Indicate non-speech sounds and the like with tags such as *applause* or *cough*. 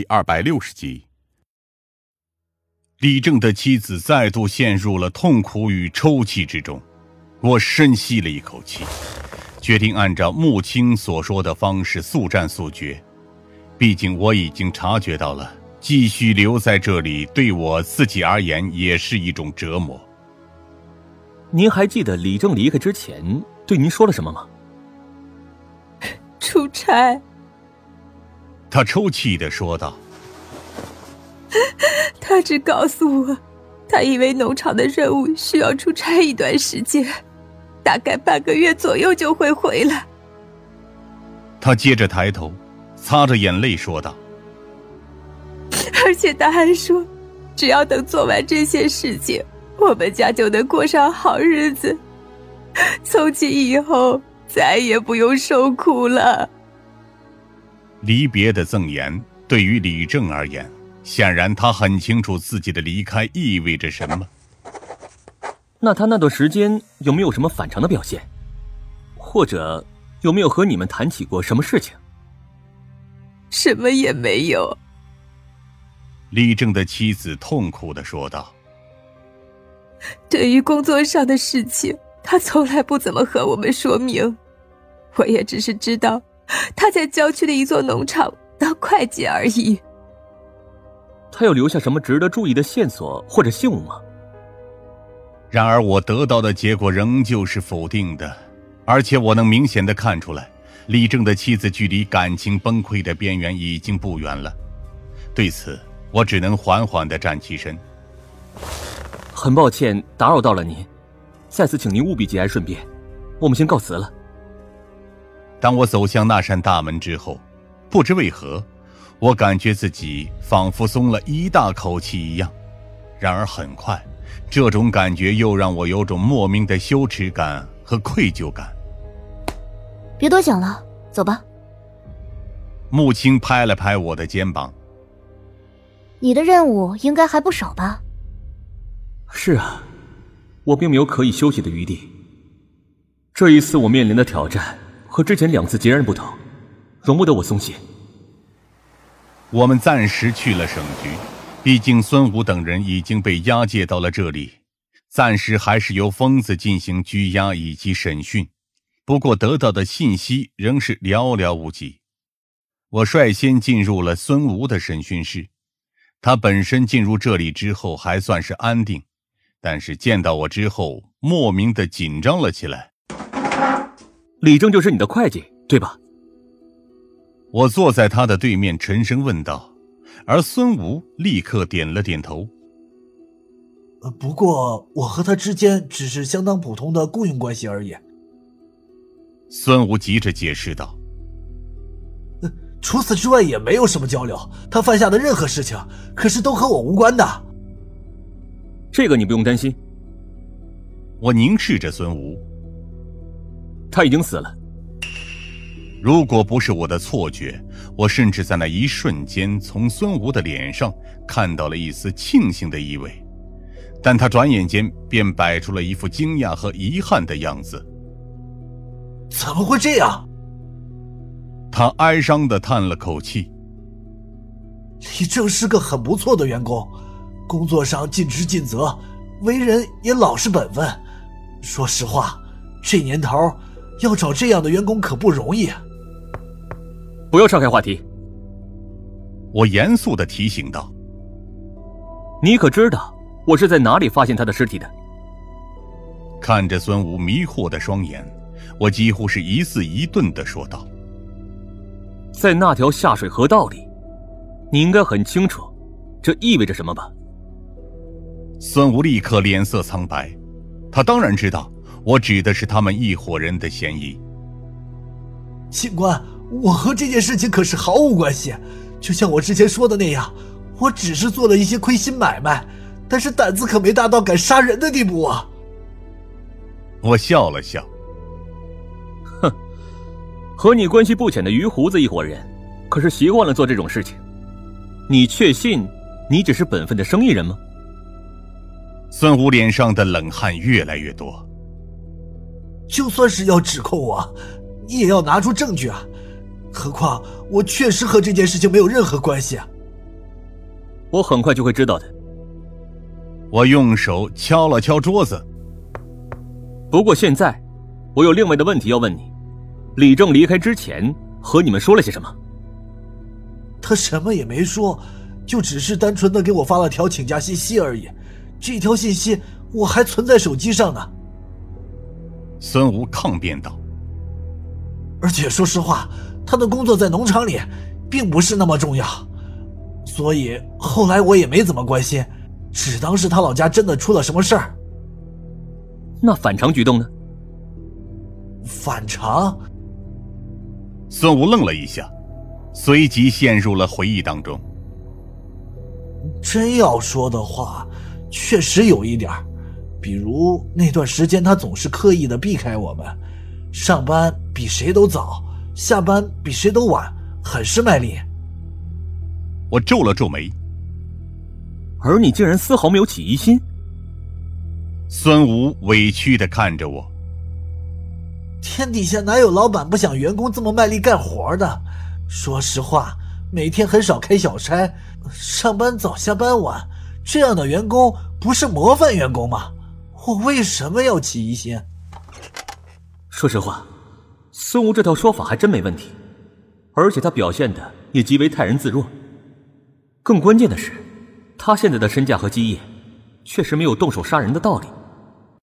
第二百六十集。李正的妻子再度陷入了痛苦与抽泣之中，我深吸了一口气，决定按照穆青所说的方式速战速决。毕竟我已经察觉到了，继续留在这里对我自己而言也是一种折磨。您还记得李正离开之前对您说了什么吗？*laughs* 出差。他抽泣的说道。*laughs* 他只告诉我，他因为农场的任务需要出差一段时间，大概半个月左右就会回来。他接着抬头，擦着眼泪说道：“ *laughs* 而且他还说，只要等做完这些事情，我们家就能过上好日子，从今以后再也不用受苦了。”离别的赠言对于李正而言。显然，他很清楚自己的离开意味着什么。那他那段时间有没有什么反常的表现，或者有没有和你们谈起过什么事情？什么也没有。李正的妻子痛苦的说道：“对于工作上的事情，他从来不怎么和我们说明。我也只是知道他在郊区的一座农场当会计而已。”他有留下什么值得注意的线索或者信物吗？然而，我得到的结果仍旧是否定的，而且我能明显的看出来，李正的妻子距离感情崩溃的边缘已经不远了。对此，我只能缓缓的站起身。很抱歉打扰到了您，再次请您务必节哀顺变。我们先告辞了。当我走向那扇大门之后，不知为何。我感觉自己仿佛松了一大口气一样，然而很快，这种感觉又让我有种莫名的羞耻感和愧疚感。别多想了，走吧。穆青拍了拍我的肩膀：“你的任务应该还不少吧？”“是啊，我并没有可以休息的余地。这一次我面临的挑战和之前两次截然不同，容不得我松懈。”我们暂时去了省局，毕竟孙武等人已经被押解到了这里，暂时还是由疯子进行拘押以及审讯。不过得到的信息仍是寥寥无几。我率先进入了孙吴的审讯室，他本身进入这里之后还算是安定，但是见到我之后，莫名的紧张了起来。李正就是你的会计，对吧？我坐在他的对面，沉声问道，而孙吴立刻点了点头。呃，不过我和他之间只是相当普通的雇佣关系而已。孙吴急着解释道：“除此之外也没有什么交流。他犯下的任何事情，可是都和我无关的。这个你不用担心。”我凝视着孙吴，他已经死了。如果不是我的错觉，我甚至在那一瞬间从孙吴的脸上看到了一丝庆幸的意味，但他转眼间便摆出了一副惊讶和遗憾的样子。怎么会这样？他哀伤的叹了口气。李正是个很不错的员工，工作上尽职尽责，为人也老实本分。说实话，这年头要找这样的员工可不容易。啊不要岔开话题。我严肃的提醒道：“你可知道我是在哪里发现他的尸体的？”看着孙武迷惑的双眼，我几乎是一字一顿的说道：“在那条下水河道里，你应该很清楚，这意味着什么吧？”孙武立刻脸色苍白，他当然知道我指的是他们一伙人的嫌疑。警官。我和这件事情可是毫无关系，就像我之前说的那样，我只是做了一些亏心买卖，但是胆子可没大到敢杀人的地步啊！我笑了笑，哼，和你关系不浅的于胡子一伙人，可是习惯了做这种事情。你确信你只是本分的生意人吗？孙武脸上的冷汗越来越多。就算是要指控我，你也要拿出证据啊！何况我确实和这件事情没有任何关系啊。我很快就会知道的。我用手敲了敲桌子。不过现在，我有另外的问题要问你：李正离开之前和你们说了些什么？他什么也没说，就只是单纯的给我发了条请假信息而已。这条信息我还存在手机上呢。孙吴抗辩道。而且说实话，他的工作在农场里，并不是那么重要，所以后来我也没怎么关心，只当是他老家真的出了什么事儿。那反常举动呢？反常？孙吴愣了一下，随即陷入了回忆当中。真要说的话，确实有一点比如那段时间他总是刻意的避开我们。上班比谁都早，下班比谁都晚，很是卖力。我皱了皱眉，而你竟然丝毫没有起疑心。孙吴委屈的看着我。天底下哪有老板不想员工这么卖力干活的？说实话，每天很少开小差，上班早下班晚，这样的员工不是模范员工吗？我为什么要起疑心？说实话，孙吴这套说法还真没问题，而且他表现的也极为泰然自若。更关键的是，他现在的身价和基业，确实没有动手杀人的道理。